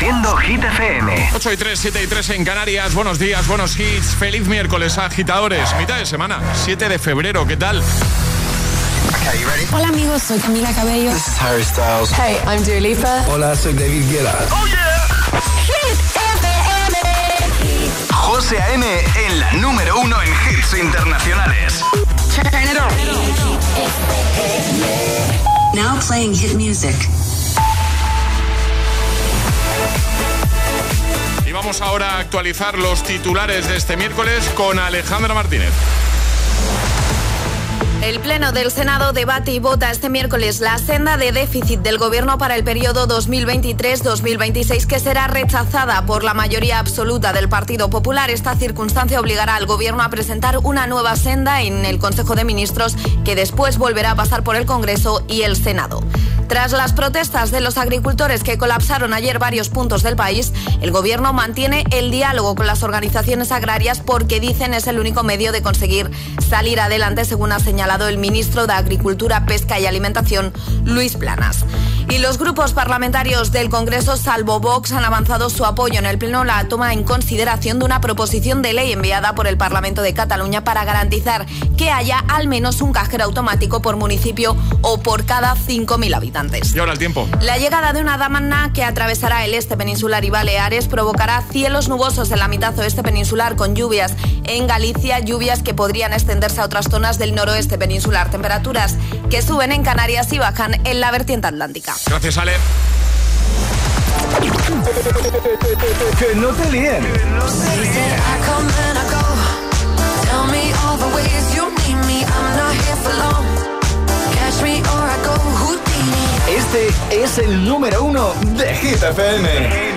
Reproduciendo Hit FM. 8 y 3, 7 y 3 en Canarias. Buenos días, buenos hits. Feliz miércoles, agitadores. Mitad de semana, 7 de febrero. ¿Qué tal? Hola amigos, soy Camila Cabello. This is Harry Styles. Hey, I'm Dua Lipa. Hola, soy David Guetta. Oh yeah. Hit FM. José A.M. en la número uno en hits internacionales. Turn it on. Now playing hit music. Vamos ahora a actualizar los titulares de este miércoles con Alejandra Martínez. El Pleno del Senado debate y vota este miércoles la senda de déficit del Gobierno para el periodo 2023-2026 que será rechazada por la mayoría absoluta del Partido Popular. Esta circunstancia obligará al Gobierno a presentar una nueva senda en el Consejo de Ministros que después volverá a pasar por el Congreso y el Senado. Tras las protestas de los agricultores que colapsaron ayer varios puntos del país, el Gobierno mantiene el diálogo con las organizaciones agrarias porque dicen es el único medio de conseguir salir adelante, según ha señalado el ministro de Agricultura, Pesca y Alimentación, Luis Planas. Y los grupos parlamentarios del Congreso, salvo Vox, han avanzado su apoyo en el Pleno la toma en consideración de una proposición de ley enviada por el Parlamento de Cataluña para garantizar que haya al menos un cajero automático por municipio o por cada 5.000 habitantes. Y ahora el tiempo. La llegada de una damana que atravesará el este peninsular y Baleares provocará cielos nubosos en la mitad oeste peninsular con lluvias en Galicia, lluvias que podrían extenderse a otras zonas del noroeste peninsular. Temperaturas que suben en Canarias y bajan en la vertiente atlántica. Gracias, Ale. Que no te líen. Este es el número uno de Hit FM.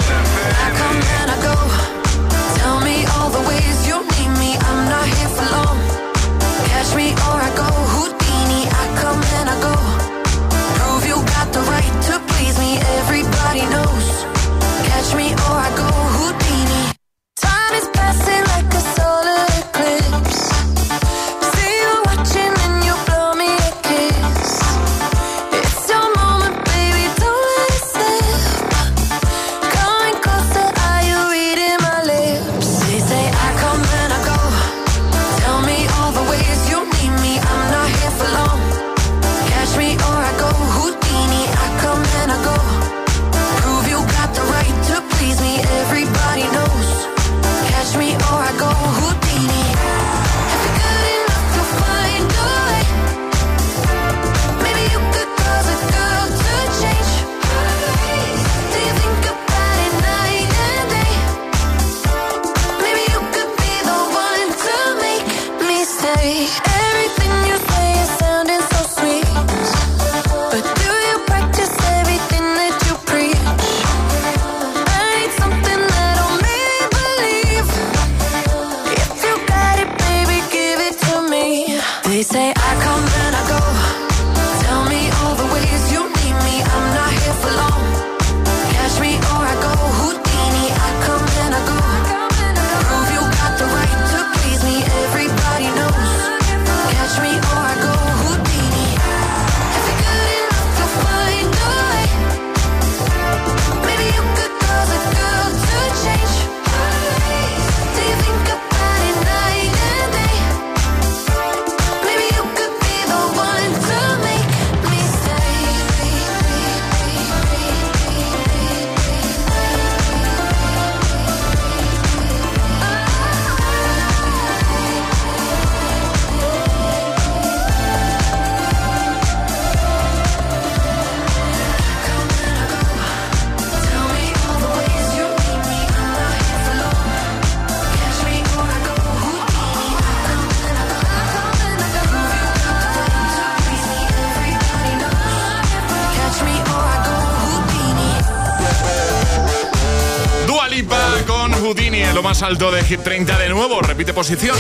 Alto de Hit 30 de nuevo. Repite posición.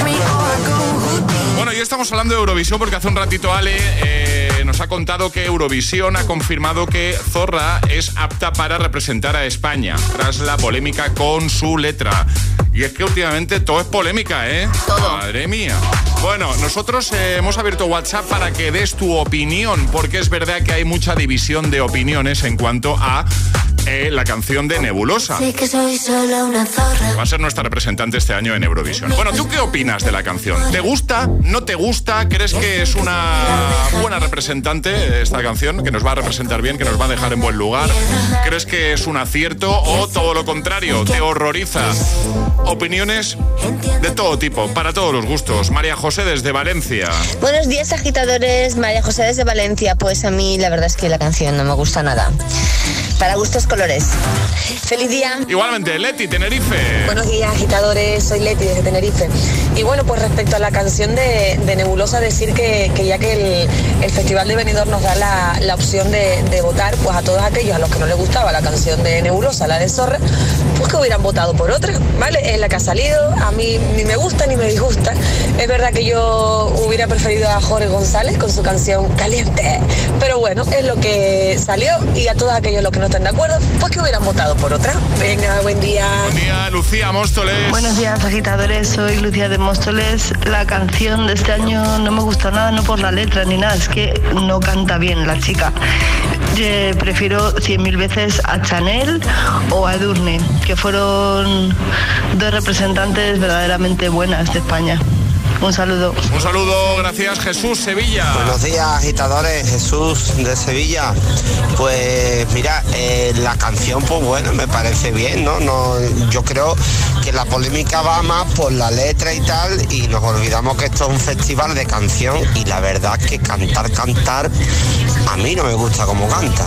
Bueno, y estamos hablando de Eurovisión porque hace un ratito Ale eh, nos ha contado que Eurovisión ha confirmado que Zorra es apta para representar a España tras la polémica con su letra. Y es que últimamente todo es polémica, ¿eh? Todo. Madre mía. Bueno, nosotros eh, hemos abierto WhatsApp para que des tu opinión, porque es verdad que hay mucha división de opiniones en cuanto a eh, la canción de Nebulosa. que soy solo una zorra. Va a ser nuestra representante este año en Eurovisión. Bueno, ¿tú qué opinas de la canción? ¿Te gusta? ¿No te gusta? ¿Crees que es una buena representante esta canción? ¿Que nos va a representar bien? ¿Que nos va a dejar en buen lugar? ¿Crees que es un acierto o todo lo contrario? ¿Te horroriza? Opiniones de todo tipo, para todos los gustos. María José desde Valencia. Buenos días, agitadores. María José desde Valencia. Pues a mí la verdad es que la canción no me gusta nada. Para gustos colores. Feliz día. Igualmente, Leti, Tenerife. Buenos días, agitadores. Soy Leti desde Tenerife. Y bueno, pues respecto a la canción de, de Nebulosa, decir que, que ya que el, el Festival de Benidorm nos da la, la opción de, de votar, pues a todos aquellos a los que no les gustaba la canción de Nebulosa, la de Zorra, que hubieran votado por otra, ¿vale? Es la que ha salido, a mí ni me gusta ni me disgusta. Es verdad que yo hubiera preferido a Jorge González con su canción Caliente, pero bueno, es lo que salió y a todos aquellos los que no están de acuerdo, pues que hubieran votado por otra. Venga, buen día. Buen día, Lucía Móstoles. Buenos días, agitadores. Soy Lucía de Móstoles. La canción de este año no me gusta nada, no por la letra ni nada, es que no canta bien la chica. Eh, prefiero cien mil veces a Chanel o a Edurne, que fueron dos representantes verdaderamente buenas de España. Un saludo. Un saludo, gracias Jesús Sevilla. Buenos días, agitadores. Jesús de Sevilla. Pues mira, eh, la canción, pues bueno, me parece bien, ¿no? no yo creo que la polémica va más por la letra y tal, y nos olvidamos que esto es un festival de canción, y la verdad que cantar, cantar, a mí no me gusta como canta.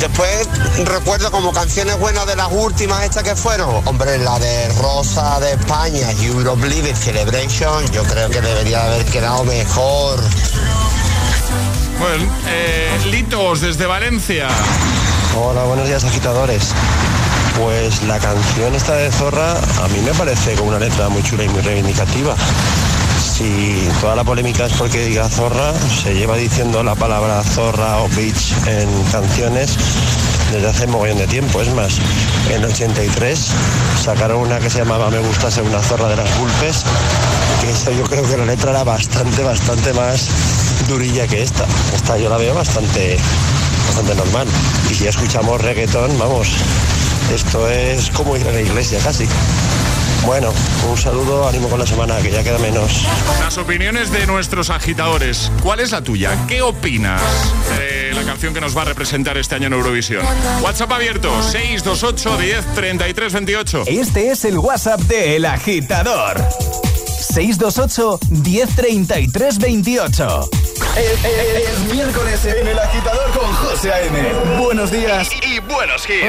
Después recuerdo como canciones buenas de las últimas estas que fueron. Hombre, la de Rosa de España, Europe Living Celebration, yo creo que debería haber quedado mejor. Bueno, eh, Litos desde Valencia. Hola, buenos días agitadores. Pues la canción esta de Zorra a mí me parece con una letra muy chula y muy reivindicativa. Si toda la polémica es porque diga zorra, se lleva diciendo la palabra zorra o bitch en canciones desde hace mogollón de tiempo. Es más, en 83 sacaron una que se llamaba Me gusta ser una zorra de las Gulpes, que esa yo creo que la letra era bastante, bastante más durilla que esta. Esta yo la veo bastante, bastante normal. Y si escuchamos reggaetón, vamos, esto es como ir a la iglesia casi. Bueno, un saludo, ánimo con la semana, que ya queda menos. Las opiniones de nuestros agitadores. ¿Cuál es la tuya? ¿Qué opinas de la canción que nos va a representar este año en Eurovisión? WhatsApp abierto, 628 10 33 28. Este es el WhatsApp de El Agitador. 628 1033 28. Es, es- es miércoles en El Agitador con José A.M. Buenos días. Y, y buenos hits.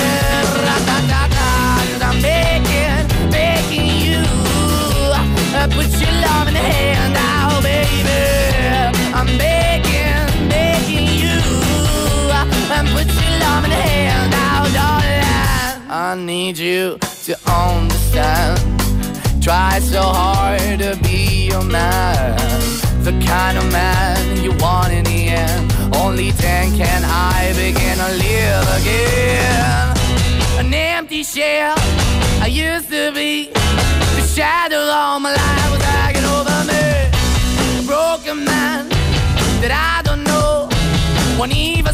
An empty shell I used to be. The shadow all my life was hanging over me. A broken man that I don't know. Won't even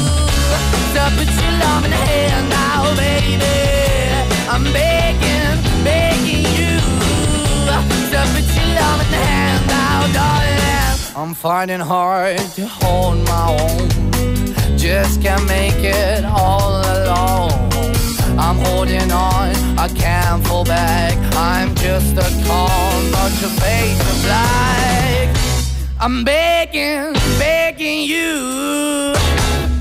to put your love in the hand now, baby. I'm begging, begging you to put your love in the hand now, darling. I'm finding hard to hold my own. Just can't make it all alone. I'm holding on, I can't fall back. I'm just a call, not your face of black. I'm begging, begging you.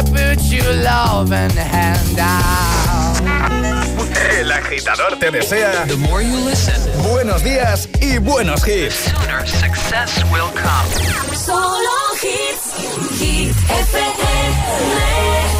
To put your loving hand out. El agitador te desea buenos días y buenos hits. Success will come. Solo hits, hits FM.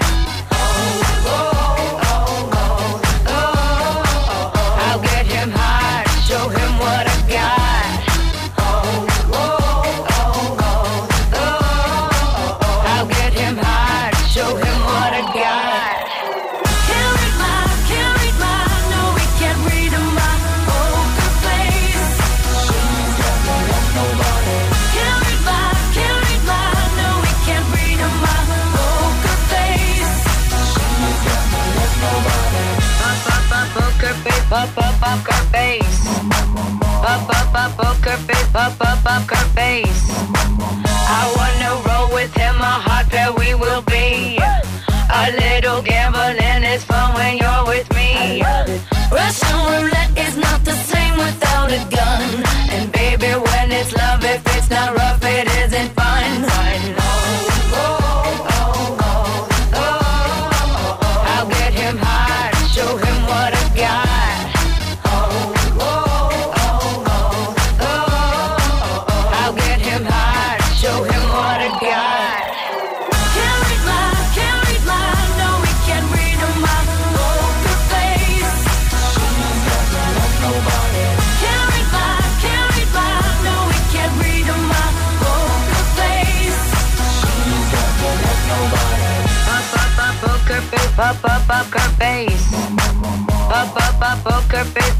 Poker face. Up, up, up, poker face, up, up, up, poker face. I wanna roll with him, a hot pair we will be. A little gambling is fun when you're with me. Russian roulette is not the same without a gun.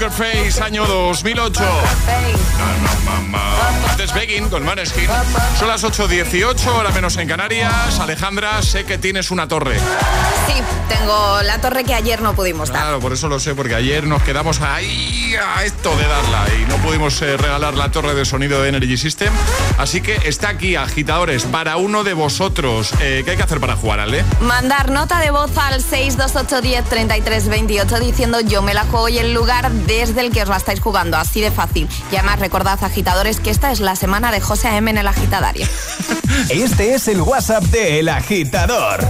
Face, año 2008. Antes Begging con Maneskin. Son las 8.18, ahora menos en Canarias. Alejandra, sé que tienes una torre. Sí, tengo la torre que ayer no pudimos dar. Claro, por eso lo sé, porque ayer nos quedamos ahí a esto de darla y no pudimos eh, regalar la torre de sonido de Energy System. Así que está aquí, agitadores, para uno de vosotros. Eh, ¿Qué hay que hacer para jugar, Ale? Mandar nota de voz al 628103328 diciendo yo me la juego y el lugar de desde el que os la estáis jugando, así de fácil. Y además recordad, agitadores, que esta es la semana de José M en el agitadario. Este es el WhatsApp de El Agitador.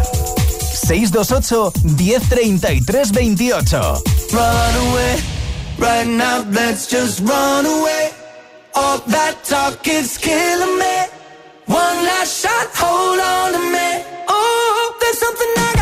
628 1033 28 Run away, right now let's just run away. All that talk is killing me. One last shot, hold on to me. Oh, there's something I got.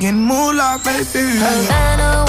Me, I was getting moolah, baby. Havana,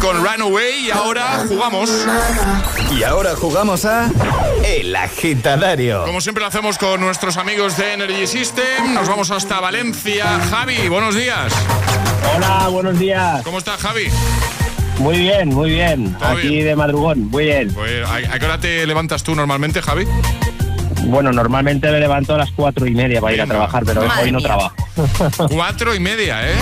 Con Runaway y ahora jugamos. Y ahora jugamos a El Agitadario. Como siempre lo hacemos con nuestros amigos de Energy System. Nos vamos hasta Valencia. Javi, buenos días. Hola, buenos días. ¿Cómo estás, Javi? Muy bien, muy bien. ¿Todo Aquí bien? de madrugón, muy bien. Pues, ¿a, qué hora te levantas tú normalmente, Javi? Bueno, normalmente me levanto a las cuatro y media para ir a trabajar, pero Madre hoy no mía. trabajo. Cuatro y media, ¿eh?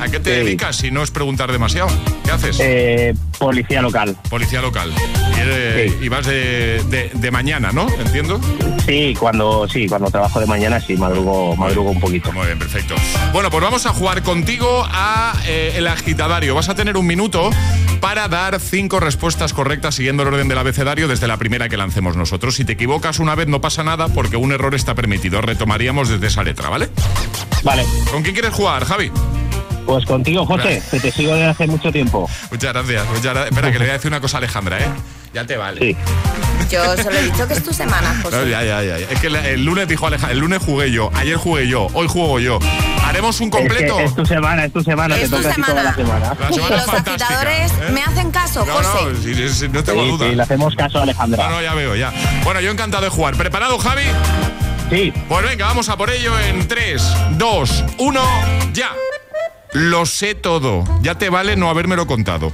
¿A qué te dedicas si no es preguntar demasiado? ¿Qué haces? Eh, policía local. Policía local. Y, eres- y vas de, de- de mañana, ¿no? ¿Entiendo? Sí, cuando sí, cuando trabajo de mañana sí madrugo, madrugo un poquito. Muy bien, perfecto. Bueno, pues vamos a jugar contigo a eh, el agitadario. Vas a tener un minuto para dar cinco respuestas correctas siguiendo el orden del abecedario desde la primera que lancemos nosotros. Si te equivocas una vez no pasa nada porque un error está permitido. Retomaríamos desde esa letra, ¿vale? Vale. ¿Con quién quieres jugar, Javi? Pues contigo, José, que te sigo desde hace mucho tiempo. Muchas gracias. Muchas gracias. Espera, que le voy a decir una cosa a Alejandra, ¿eh? Ya te vale. Sí. Yo solo he dicho que es tu semana, José. No, ya, ya, ya. Es que el, el lunes dijo Alejandra, el lunes jugué yo, ayer jugué yo, hoy juego yo. ¿Haremos un completo? Es, que es tu semana, es tu semana, Es te tu toca a ti toda la semana. La semana Los agitadores ¿eh? me hacen caso, No, José. no, sí, sí, sí, no tengo Sí, duda. sí, le hacemos caso a Alejandra. No, no, ya veo, ya. Bueno, yo encantado de jugar. ¿Preparado, Javi? Sí. Pues venga, vamos a por ello en 3, 2, 1, ya. Lo sé todo. Ya te vale no habérmelo contado.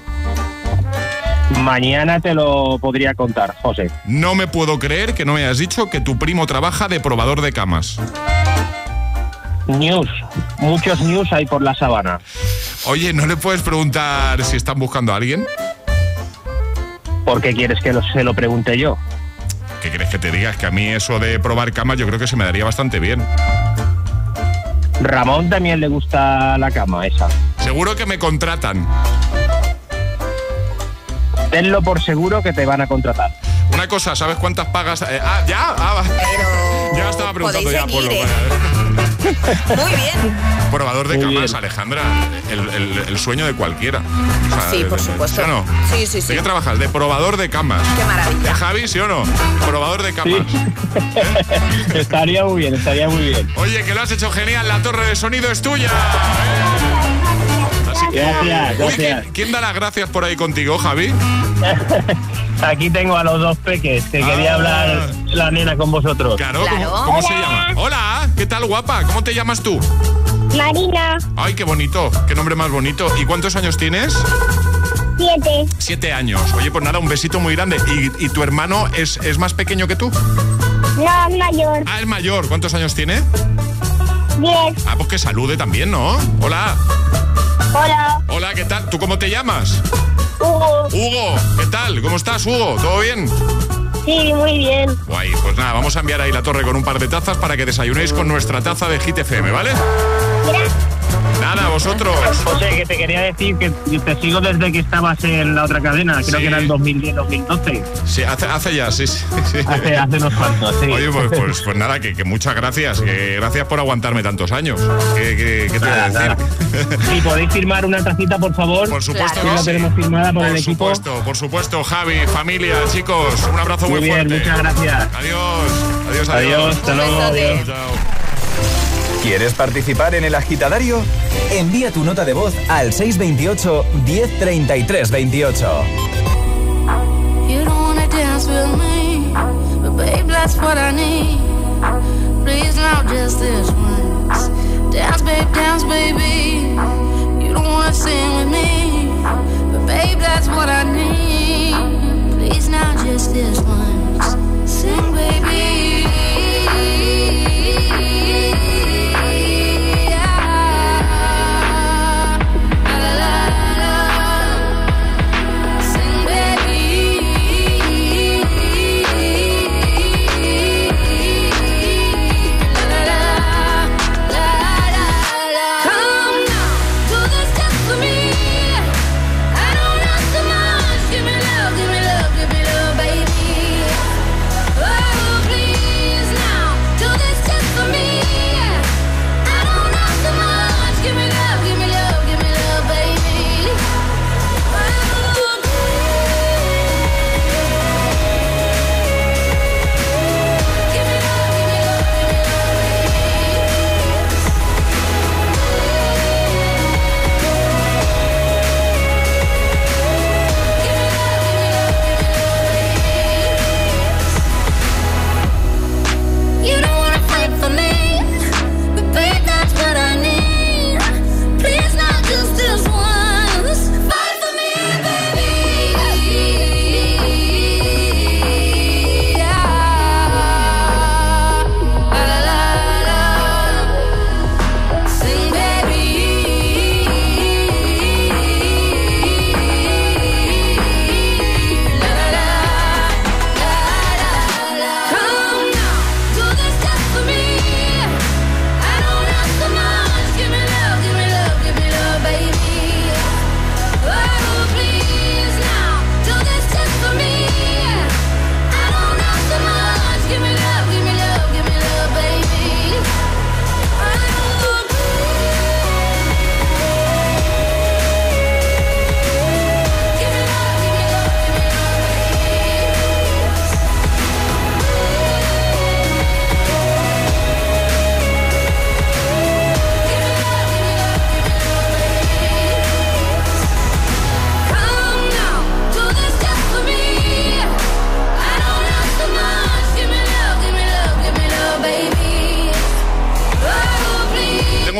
Mañana te lo podría contar, José. No me puedo creer que no me hayas dicho que tu primo trabaja de probador de camas. News, muchos news hay por la sabana. Oye, ¿no le puedes preguntar si están buscando a alguien? ¿Por qué quieres que lo- se lo pregunte yo? ¿Qué crees que te digas? Que a mí eso de probar camas yo creo que se me daría bastante bien. Ramón también le gusta la cama esa. Seguro que me contratan. Tenlo por seguro que te van a contratar. Una cosa, ¿sabes cuántas pagas? eh, ah, ya, ah, va. ya estaba preguntando ya por lo ¿eh? Muy bien. Probador de Muy camas, bien. Alejandra. El, el- el sueño de cualquiera. O sea, Sí, por de- supuesto. ¿Sí no? Sí, sí, sí. ¿De qué trabajas? De probador de camas. Qué maravilla. ¿De Javi, sí o no? Probador de camas. estaría muy bien, estaría muy bien. Oye, que lo has hecho genial. La torre de sonido es tuya. Así que, Gracias, Uy, gracias. ¿quién, quién da las gracias por ahí contigo, Javi? Aquí tengo a los dos peques, que quería Ah. hablar la nena con vosotros. Claro, ¿cómo, cómo se llama? Hola, ¿qué tal, guapa? ¿Cómo te llamas tú? Marina, Ay, qué bonito, qué nombre más bonito. ¿Y cuántos años tienes? 7. Siete años. Oye, pues nada, un besito muy grande. ¿Y, y tu hermano es, es más pequeño que tú? No, es mayor. Ah, es mayor. ¿Cuántos años tiene? 10. Ah, pues que salude también, ¿no? Hola. Hola, Hola, ¿qué tal? ¿Tú cómo te llamas? Hugo. Hugo, ¿qué tal? ¿Cómo estás, Hugo? ¿Todo bien? Sí, muy bien. Guay, pues nada, vamos a enviar ahí la torre con un par de tazas para que desayunéis con nuestra taza de Hit FM, ¿vale? Nada, vosotros. José, que te quería decir que te sigo desde que estabas en la otra cadena, creo Sí. que era en 2010-2012. Sí, hace, hace ya, sí, sí. Hace, hace unos cuantos, sí. Oye, pues, pues, pues nada, que, que muchas gracias. Que gracias por aguantarme tantos años. ¿Qué, qué- qué te voy a Nada, decir? Si podéis firmar una tacita, por favor. Por supuesto que que la sí. tenemos firmada por, Por el equipo. supuesto, por supuesto, Javi, familia, chicos, un abrazo muy, Muy bien, fuerte. muchas gracias. Adiós, adiós, adiós. Adiós, hasta luego, adiós. Chao. ¿Quieres participar en el agitadario? Envía tu nota de voz al 628 1033 28. You don't wanna dance with me, but babe, that's what I need. Please, now just this once. Dance, babe, dance, baby. You don't wanna sing with me, but babe, that's what I need. Please, now just this once. Sing, baby.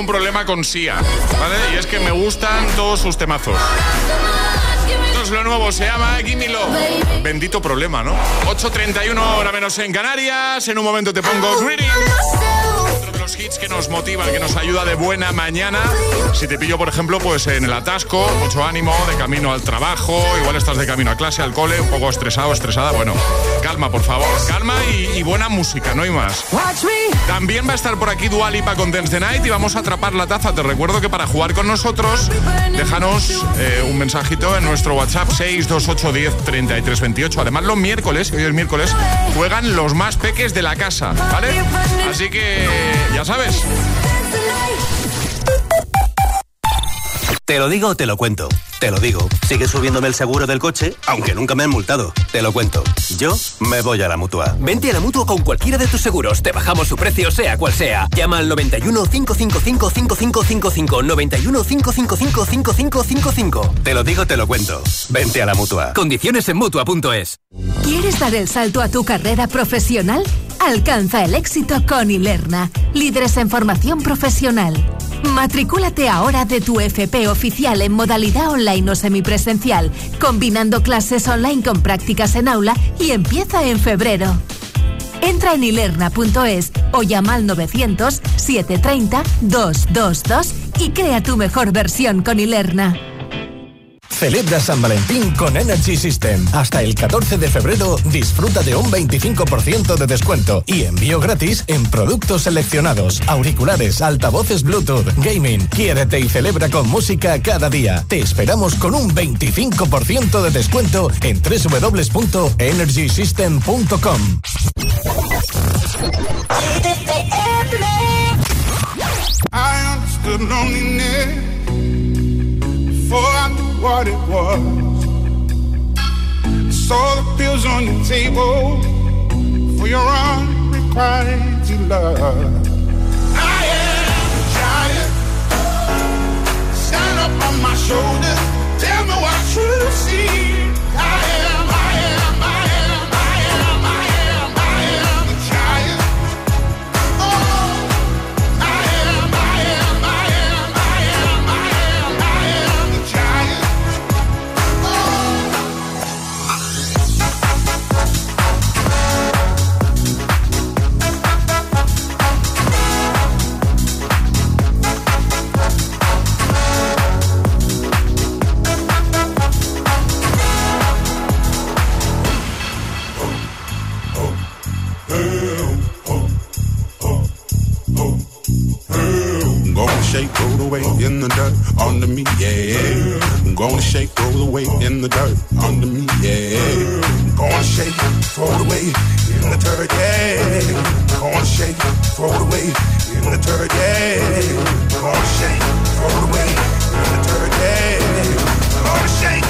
Un problema con Sia, ¿vale? Y es que me gustan todos sus temazos. Esto es lo nuevo, se llama Gimme Love. Bendito problema, ¿no? 8.31 hora menos en Canarias. En un momento te pongo Greedy. Los hits que nos motivan, que nos ayuda de buena mañana. Si te pillo, por ejemplo, pues en el atasco, mucho ánimo, de camino al trabajo, igual estás de camino a clase, al cole, un poco estresado, estresada. Bueno, calma, por favor. Calma y, y buena música, no hay más. También va a estar por aquí Dualipa con Dance the Night y vamos a atrapar la taza. Te recuerdo que para jugar con nosotros, déjanos eh, un mensajito en nuestro WhatsApp 628 10 33 28. Además, los miércoles, hoy es miércoles, juegan los más peques de la casa, ¿vale? Así que ya sabes. Te lo digo te lo cuento. Te lo digo. Sigue subiéndome el seguro del coche, aunque nunca me han multado. Te lo cuento. Yo me voy a la mutua. Vente a la mutua con cualquiera de tus seguros. Te bajamos su precio, sea cual sea. Llama al 91 555 5555. 91 555 5555. Te lo digo, te lo cuento. Vente a la mutua. Condiciones en mutua.es. ¿Quieres dar el salto a tu carrera profesional? Alcanza el éxito con Ilerna, líderes en formación profesional. Matricúlate ahora de tu FP oficial en modalidad online o semipresencial, combinando clases online con prácticas en aula y empieza en febrero. Entra en ilerna.es o llama al 900-730-222 y crea tu mejor versión con Ilerna. Celebra San Valentín con Energy System. Hasta el 14 de febrero disfruta de un 25% de descuento y envío gratis en productos seleccionados, auriculares, altavoces Bluetooth, gaming. Quiérete y celebra con música cada día. Te esperamos con un 25% de descuento en www.energysystem.com. before I knew what it was. I saw the pills on the table for your unrequited love. I am a giant. Stand up on my shoulders. Tell me what you see. I am the dirt under me, yeah. I'm gonna shake, roll the weight in the dirt under me, yeah. I'm gonna shake, throw the weight in the dirt, yeah. I'm gonna shake, throw the weight in the dirt, yeah. I'm gonna shake, throw the weight in the dirt, yeah. I'm gonna shake,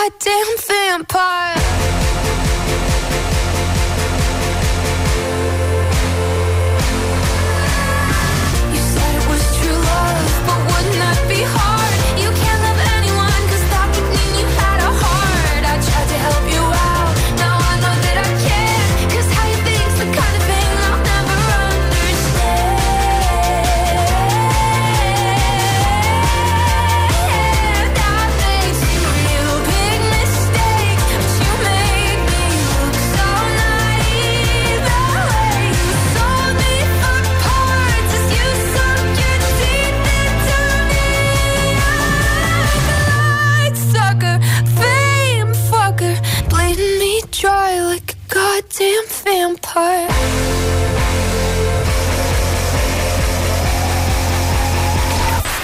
goddamn vampire.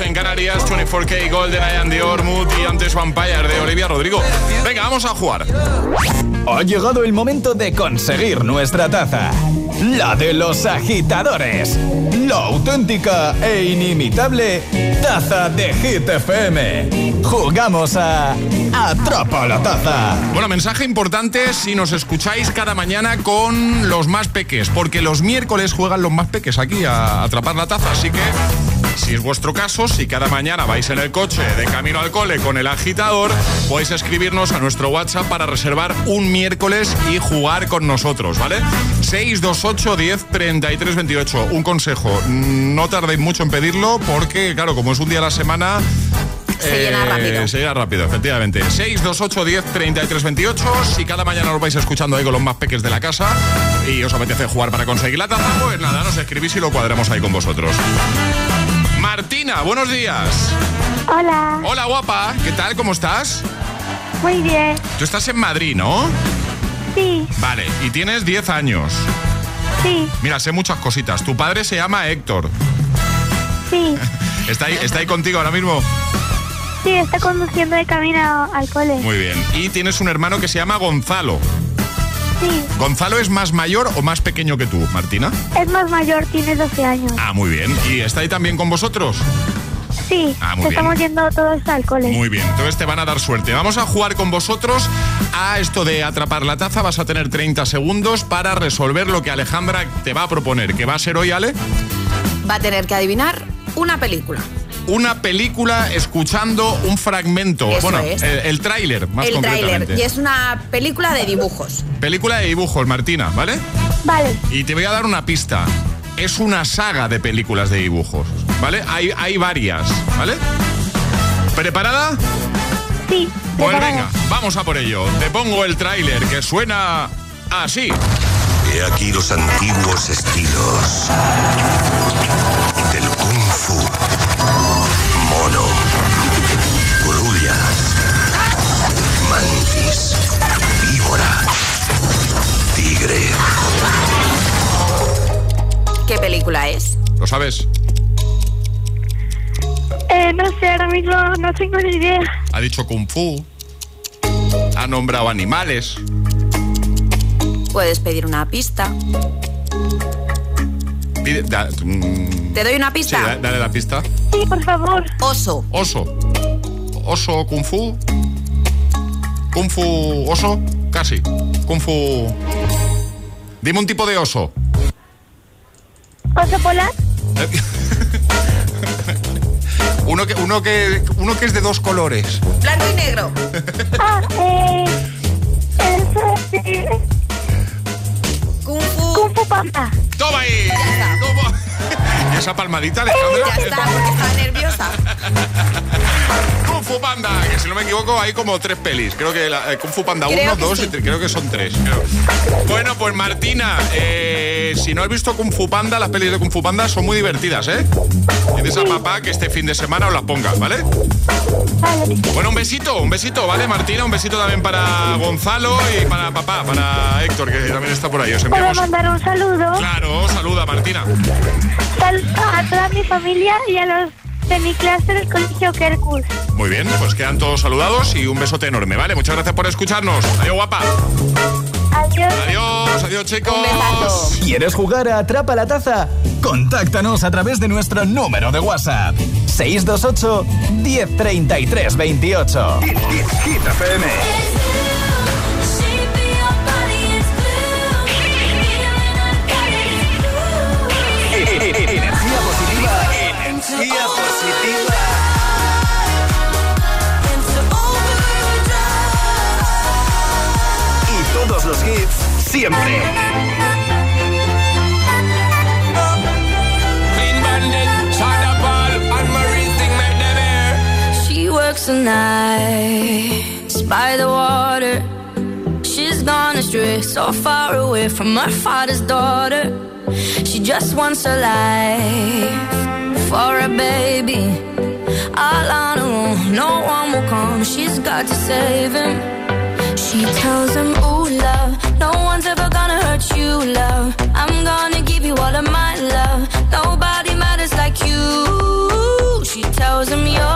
En Canarias, 24K Golden, Ian Dior, Mood y antes Vampire de Olivia Rodrigo. Venga, vamos a jugar. Ha llegado el momento de conseguir nuestra taza. La de los agitadores. La auténtica e inimitable taza de Hit FM. Jugamos a Atrapa la taza. Bueno, mensaje importante si nos escucháis cada mañana con los más peques, porque los miércoles juegan los más peques aquí a atrapar la taza, así que si es vuestro caso, si cada mañana vais en el coche de camino al cole con el agitador, podéis escribirnos a nuestro WhatsApp para reservar un miércoles y jugar con nosotros, ¿vale? 628 10 33 28. Un consejo, no tardéis mucho en pedirlo porque, claro, como es un día a la semana, Se llena rápido. Se llena rápido, efectivamente. 628 10 33 28. Si cada mañana os vais escuchando ahí con los más peques de la casa y os apetece jugar para conseguir la taza, pues nada, nos escribís y lo cuadramos ahí con vosotros. Martina, buenos días. Hola, Hola, guapa. ¿Qué tal? ¿Cómo estás? muy bien. Tú estás en Madrid, ¿no? Sí, Vale, y tienes 10 años. sí, Mira, sé muchas cositas. Tu padre se llama Héctor. sí. ¿Está ahí, está ahí contigo ahora mismo? Sí, está conduciendo de camino al cole. Muy bien. Y tienes un hermano que se llama Gonzalo. Sí, ¿Gonzalo es más mayor o más pequeño que tú, Martina? es más mayor, tiene 12 años. Ah, muy bien. ¿Y está ahí también con vosotros? Sí, Ah, muy bien. estamos yendo todos al cole. Muy bien, entonces te van a dar suerte. Vamos a jugar con vosotros a esto de atrapar la taza. Vas a tener 30 segundos para resolver lo que Alejandra te va a proponer. ¿Qué va a ser hoy, Ale? Va a tener que adivinar una película. Una película escuchando un fragmento. Eso bueno, es. el, el tráiler, más el concretamente. tráiler. Y es una película de dibujos. Película de dibujos, Martina, ¿vale? Vale, Y te voy a dar una pista. Es una saga de películas de dibujos, ¿vale? Hay, hay varias, ¿vale? ¿Preparada? sí. Pues preparada. venga, vamos a por ello. Te pongo el tráiler que suena así. He aquí los antiguos estilos del Kung Fu. Mono. Grullas. Mantis. Víbora. Tigre. ¿Qué película es? ¿Lo sabes? Eh, no sé, ahora mismo no tengo ni idea. Ha dicho kung fu. Ha nombrado animales. Puedes pedir una pista. Pide- da- mm, ¿Te doy una pista? da- dale la pista. Sí, por favor. Oso. Oso. Oso kung fu. Kung fu oso. Casi. Kung fu. Dime un tipo de oso. ¿Oso polar? Uno que, uno que, uno que es de dos colores. Blanco y negro. Ah, eh... Panda. ¡Toma ahí! ¿Y esa palmadita, Alejandra? Ya está, porque estaba nerviosa. Kung Fu Panda, que si no me equivoco hay como tres pelis. Creo que la, eh, Kung Fu Panda Creo 1, que 2 sí. y 3, creo que son tres. creo. Bueno, pues Martina, eh, si no has visto Kung Fu Panda, las pelis de Kung Fu Panda son muy divertidas, ¿eh? Dices a papá que este fin de semana os las ponga, ¿vale? Bueno, un besito, un besito, ¿vale, Martina? Un besito también para Gonzalo y para papá, para Héctor, que también está por ahí. Os ¿Puedo enviamos... mandar un saludo? Claro, saluda, Martina. Sal- a toda mi familia y a los de mi clase del colegio Kerkus. Muy bien, pues quedan todos saludados y un besote enorme, ¿vale? Muchas gracias por escucharnos. Adiós, guapa. Adiós. Adiós, adiós, chicos. ¿Quieres jugar a Atrapa la Taza? Contáctanos a través de nuestro número de WhatsApp. 628 1033 28. Hit FM. Energía positiva. Energía positiva. Los hits siempre. Clean bandit, Shonda Paul, and Marie thing make them air. She works the nights by the water. She's gone astray, so far away from her father's daughter. She just wants a life for a baby. All on her own, no one will come. She's got to save him. She tells him, Ooh, love, no one's ever gonna hurt you, love. I'm gonna give you all of my love. Nobody matters like you. She tells him, Your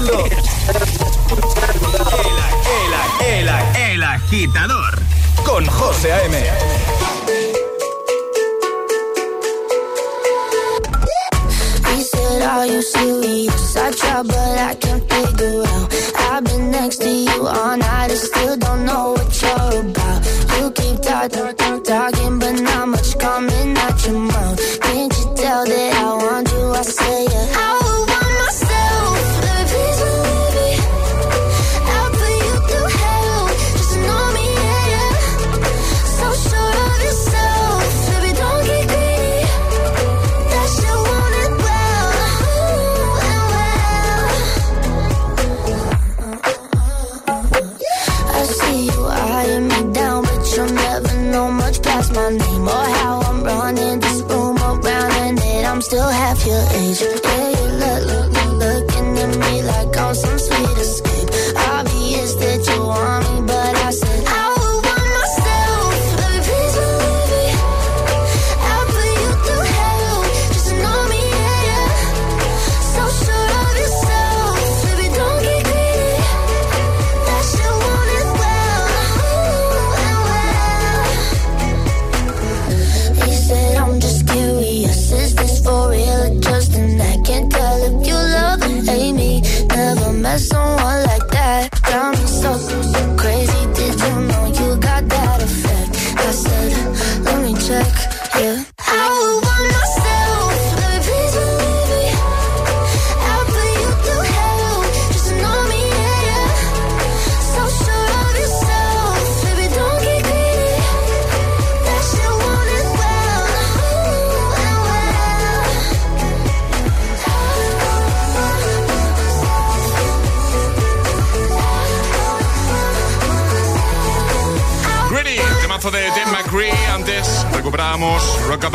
look.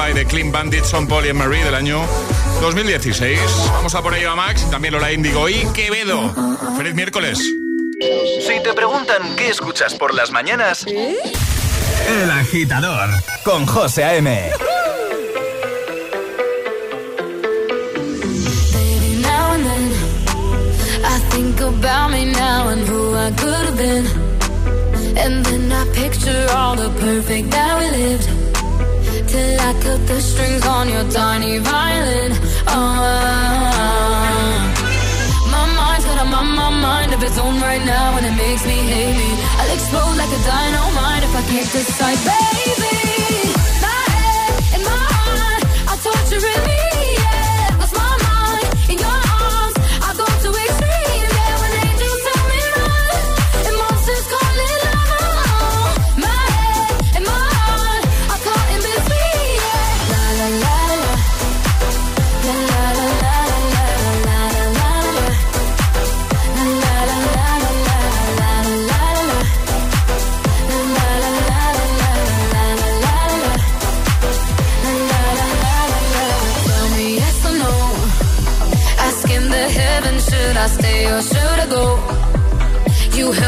Lullaby de Clean Bandit son Paul y Marie del año 2016. Vamos a por ello a Max, también Lola Indigo y Quevedo. ¡Feliz miércoles! Si te preguntan qué escuchas por las mañanas, ¿Eh? El Agitador con José A.M. and then I picture all the perfect that we lived. till I cut the strings on your tiny violin. Oh, my mind's got a my, my mind of its own right now, and it makes me hate me. I'll explode like a dynamite if I can't decide, baby.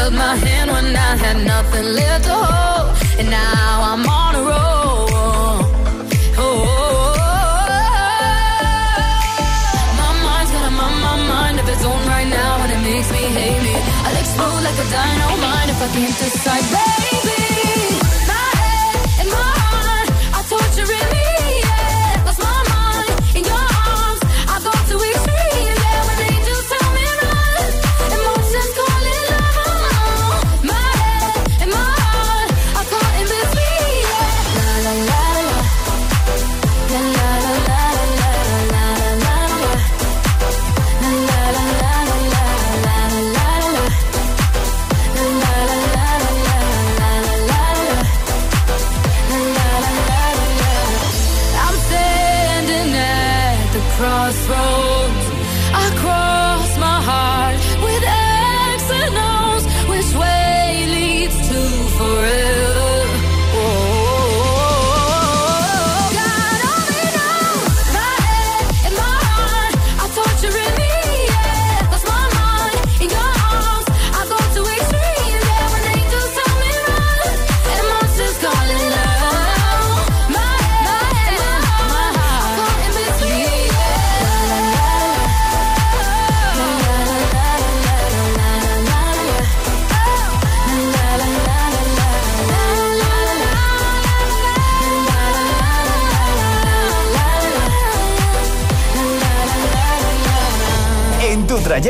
held my hand when I had nothing left to hold. And now I'm on a roll. Oh, oh, oh. my mind's got a mind of its own right now, and it makes me hate me. I'll explode like a dynamite if I can't decide, baby. crossroads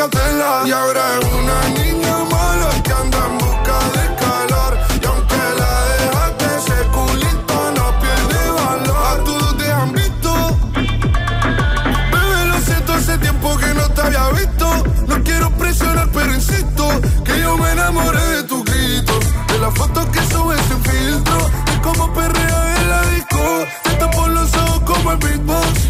Y ahora es una niña mala que anda en busca de calor. Y aunque la dejaste, ese culito no pierde valor. A todos te han visto. Bebé, lo siento, hace tiempo que no te había visto. No quiero presionar, pero insisto que yo me enamoré de tus gritos. De las fotos que subes sin filtro. De cómo perrea en la disco. Te tapo los ojos como el beatbox.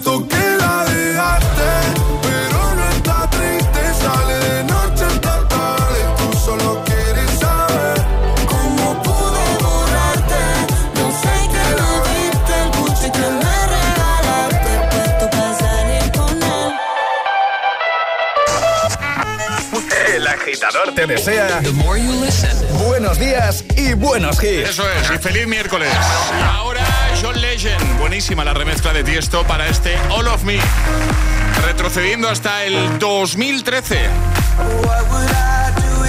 El tonto que la dejaste, pero no está triste, sale de noche hasta tarde. Tú solo quieres saber ¿Cómo pude borrarte? Yo sé que me viste el Gucci que me regalaste. Puesto para salir con él. El agitador te desea buenos días y buenos hits. Eso es, y feliz miércoles. Y ahora buenísima la remezcla de Tiesto para este All of Me. Retrocediendo hasta el 2013. What would I do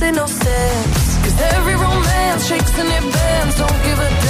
makes no sense. Cause every romance shakes and it bends. Don't give a